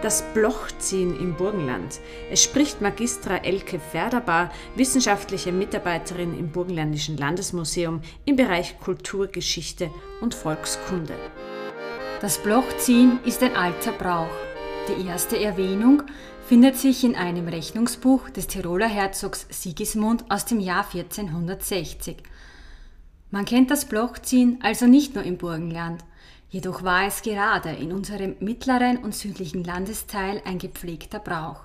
Das Blochziehen im Burgenland. Es spricht Magistra Elke Ferderbar, wissenschaftliche Mitarbeiterin im Burgenländischen Landesmuseum im Bereich Kulturgeschichte und Volkskunde. Das Blochziehen ist ein alter Brauch. Die erste Erwähnung findet sich in einem Rechnungsbuch des Tiroler Herzogs Sigismund aus dem Jahr 1460. Man kennt das Blochziehen also nicht nur im Burgenland, Jedoch war es gerade in unserem mittleren und südlichen Landesteil ein gepflegter Brauch.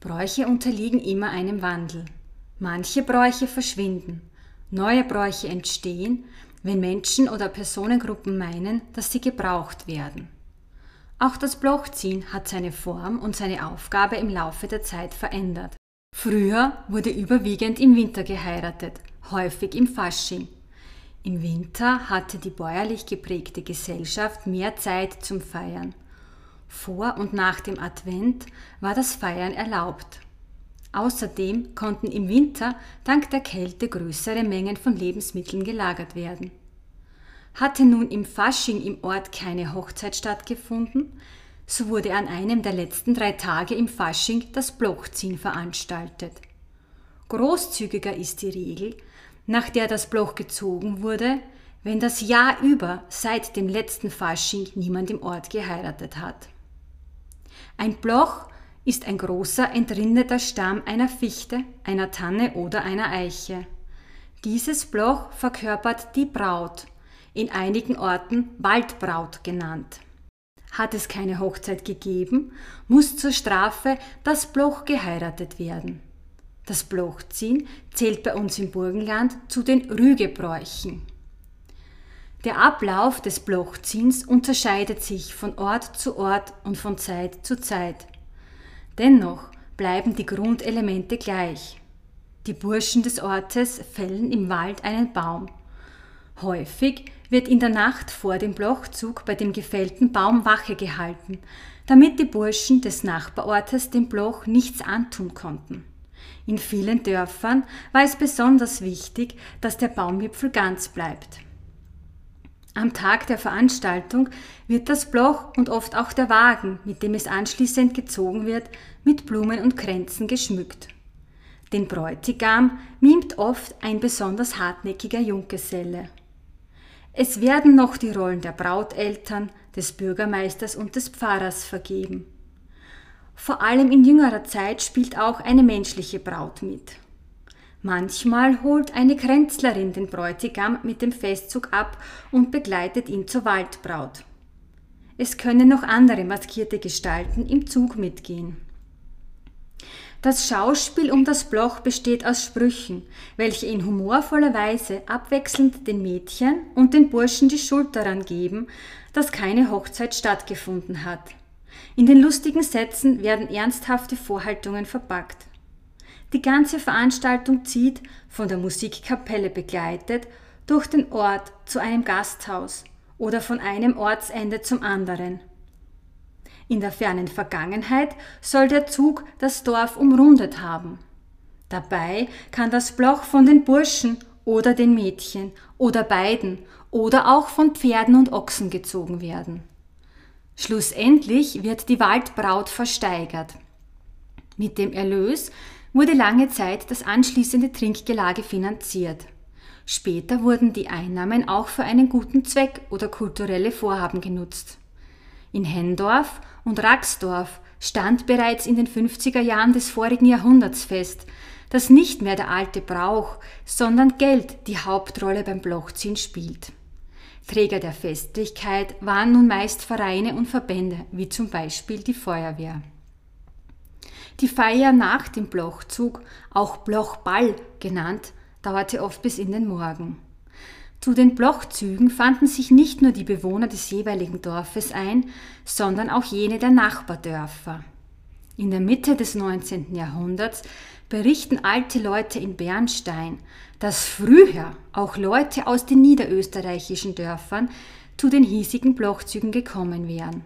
Bräuche unterliegen immer einem Wandel. Manche Bräuche verschwinden, neue Bräuche entstehen, wenn Menschen oder Personengruppen meinen, dass sie gebraucht werden. Auch das Blochziehen hat seine Form und seine Aufgabe im Laufe der Zeit verändert. Früher wurde überwiegend im Winter geheiratet, häufig im Fasching. Im Winter hatte die bäuerlich geprägte Gesellschaft mehr Zeit zum Feiern. Vor und nach dem Advent war das Feiern erlaubt. Außerdem konnten im Winter dank der Kälte größere Mengen von Lebensmitteln gelagert werden. Hatte nun im Fasching im Ort keine Hochzeit stattgefunden, so wurde an einem der letzten drei Tage im Fasching das Blochziehen veranstaltet. Großzügiger ist die Regel, nach der das Bloch gezogen wurde, wenn das Jahr über seit dem letzten Fasching niemand im Ort geheiratet hat. Ein Bloch ist ein großer entrindeter Stamm einer Fichte, einer Tanne oder einer Eiche. Dieses Bloch verkörpert die Braut, in einigen Orten Waldbraut genannt. Hat es keine Hochzeit gegeben, muss zur Strafe das Bloch geheiratet werden. Das Blochziehen zählt bei uns im Burgenland zu den Rügebräuchen. Der Ablauf des Blochziehens unterscheidet sich von Ort zu Ort und von Zeit zu Zeit. Dennoch bleiben die Grundelemente gleich. Die Burschen des Ortes fällen im Wald einen Baum. Häufig wird in der Nacht vor dem Blochzug bei dem gefällten Baum Wache gehalten, damit die Burschen des Nachbarortes dem Bloch nichts antun konnten. In vielen Dörfern war es besonders wichtig, dass der Baumwipfel ganz bleibt. Am Tag der Veranstaltung wird das Bloch und oft auch der Wagen, mit dem es anschließend gezogen wird, mit Blumen und Kränzen geschmückt. Den Bräutigam mimt oft ein besonders hartnäckiger Junggeselle. Es werden noch die Rollen der Brauteltern, des Bürgermeisters und des Pfarrers vergeben. Vor allem in jüngerer Zeit spielt auch eine menschliche Braut mit. Manchmal holt eine Kränzlerin den Bräutigam mit dem Festzug ab und begleitet ihn zur Waldbraut. Es können noch andere maskierte Gestalten im Zug mitgehen. Das Schauspiel um das Bloch besteht aus Sprüchen, welche in humorvoller Weise abwechselnd den Mädchen und den Burschen die Schuld daran geben, dass keine Hochzeit stattgefunden hat. In den lustigen Sätzen werden ernsthafte Vorhaltungen verpackt. Die ganze Veranstaltung zieht, von der Musikkapelle begleitet, durch den Ort zu einem Gasthaus oder von einem Ortsende zum anderen. In der fernen Vergangenheit soll der Zug das Dorf umrundet haben. Dabei kann das Bloch von den Burschen oder den Mädchen oder beiden oder auch von Pferden und Ochsen gezogen werden. Schlussendlich wird die Waldbraut versteigert. Mit dem Erlös wurde lange Zeit das anschließende Trinkgelage finanziert. Später wurden die Einnahmen auch für einen guten Zweck oder kulturelle Vorhaben genutzt. In Hendorf und Raxdorf stand bereits in den 50er Jahren des vorigen Jahrhunderts fest, dass nicht mehr der alte Brauch, sondern Geld die Hauptrolle beim Blochziehen spielt. Träger der Festlichkeit waren nun meist Vereine und Verbände, wie zum Beispiel die Feuerwehr. Die Feier nach dem Blochzug, auch Blochball genannt, dauerte oft bis in den Morgen. Zu den Blochzügen fanden sich nicht nur die Bewohner des jeweiligen Dorfes ein, sondern auch jene der Nachbardörfer. In der Mitte des 19. Jahrhunderts berichten alte Leute in Bernstein, dass früher auch Leute aus den niederösterreichischen Dörfern zu den hiesigen Blochzügen gekommen wären.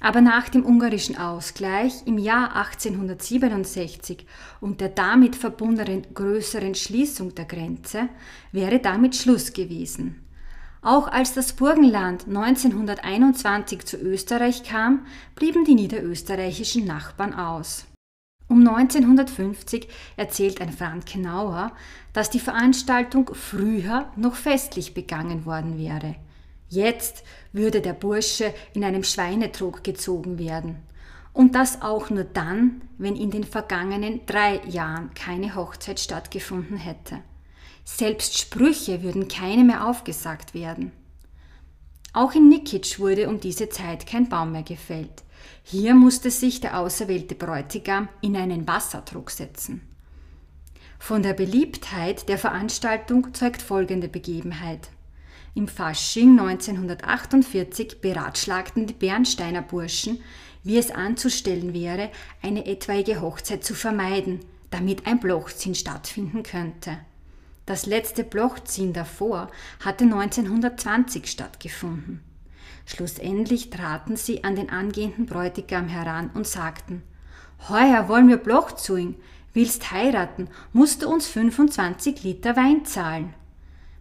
Aber nach dem ungarischen Ausgleich im Jahr 1867 und der damit verbundenen größeren Schließung der Grenze wäre damit Schluss gewesen. Auch als das Burgenland 1921 zu Österreich kam, blieben die niederösterreichischen Nachbarn aus. Um 1950 erzählt ein Frankenauer, dass die Veranstaltung früher noch festlich begangen worden wäre. Jetzt würde der Bursche in einem Schweinetrog gezogen werden. Und das auch nur dann, wenn in den vergangenen drei Jahren keine Hochzeit stattgefunden hätte. Selbst Sprüche würden keine mehr aufgesagt werden. Auch in Nikic wurde um diese Zeit kein Baum mehr gefällt. Hier musste sich der auserwählte Bräutigam in einen Wassertrog setzen. Von der Beliebtheit der Veranstaltung zeugt folgende Begebenheit. Im Fasching 1948 beratschlagten die Bernsteiner Burschen, wie es anzustellen wäre, eine etwaige Hochzeit zu vermeiden, damit ein Blochzinn stattfinden könnte. Das letzte Blochziehen davor hatte 1920 stattgefunden. Schlussendlich traten sie an den angehenden Bräutigam heran und sagten, Heuer wollen wir Bloch zuing, willst heiraten, musst du uns 25 Liter Wein zahlen.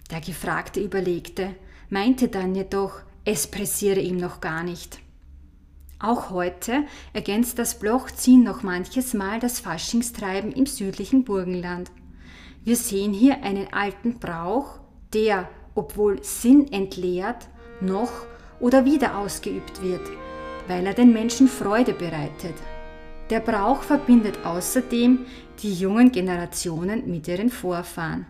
Der Gefragte überlegte, meinte dann jedoch, es pressiere ihm noch gar nicht. Auch heute ergänzt das Blochziehen noch manches Mal das Faschingstreiben im südlichen Burgenland. Wir sehen hier einen alten Brauch, der, obwohl sinnentleert, noch oder wieder ausgeübt wird, weil er den Menschen Freude bereitet. Der Brauch verbindet außerdem die jungen Generationen mit ihren Vorfahren.